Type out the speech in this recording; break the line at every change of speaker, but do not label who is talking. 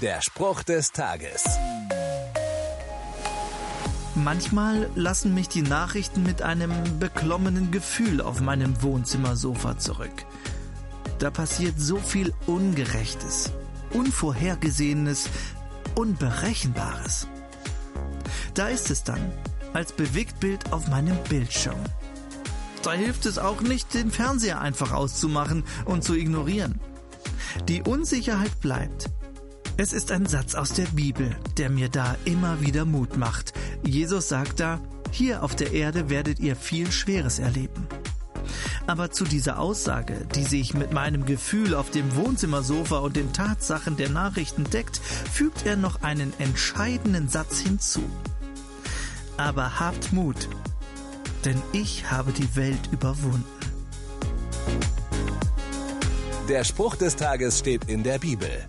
Der Spruch des Tages.
Manchmal lassen mich die Nachrichten mit einem beklommenen Gefühl auf meinem Wohnzimmersofa zurück. Da passiert so viel Ungerechtes, Unvorhergesehenes, Unberechenbares. Da ist es dann, als Bewegtbild auf meinem Bildschirm. Da hilft es auch nicht, den Fernseher einfach auszumachen und zu ignorieren. Die Unsicherheit bleibt. Es ist ein Satz aus der Bibel, der mir da immer wieder Mut macht. Jesus sagt da, hier auf der Erde werdet ihr viel Schweres erleben. Aber zu dieser Aussage, die sich mit meinem Gefühl auf dem Wohnzimmersofa und den Tatsachen der Nachrichten deckt, fügt er noch einen entscheidenden Satz hinzu. Aber habt Mut, denn ich habe die Welt überwunden.
Der Spruch des Tages steht in der Bibel.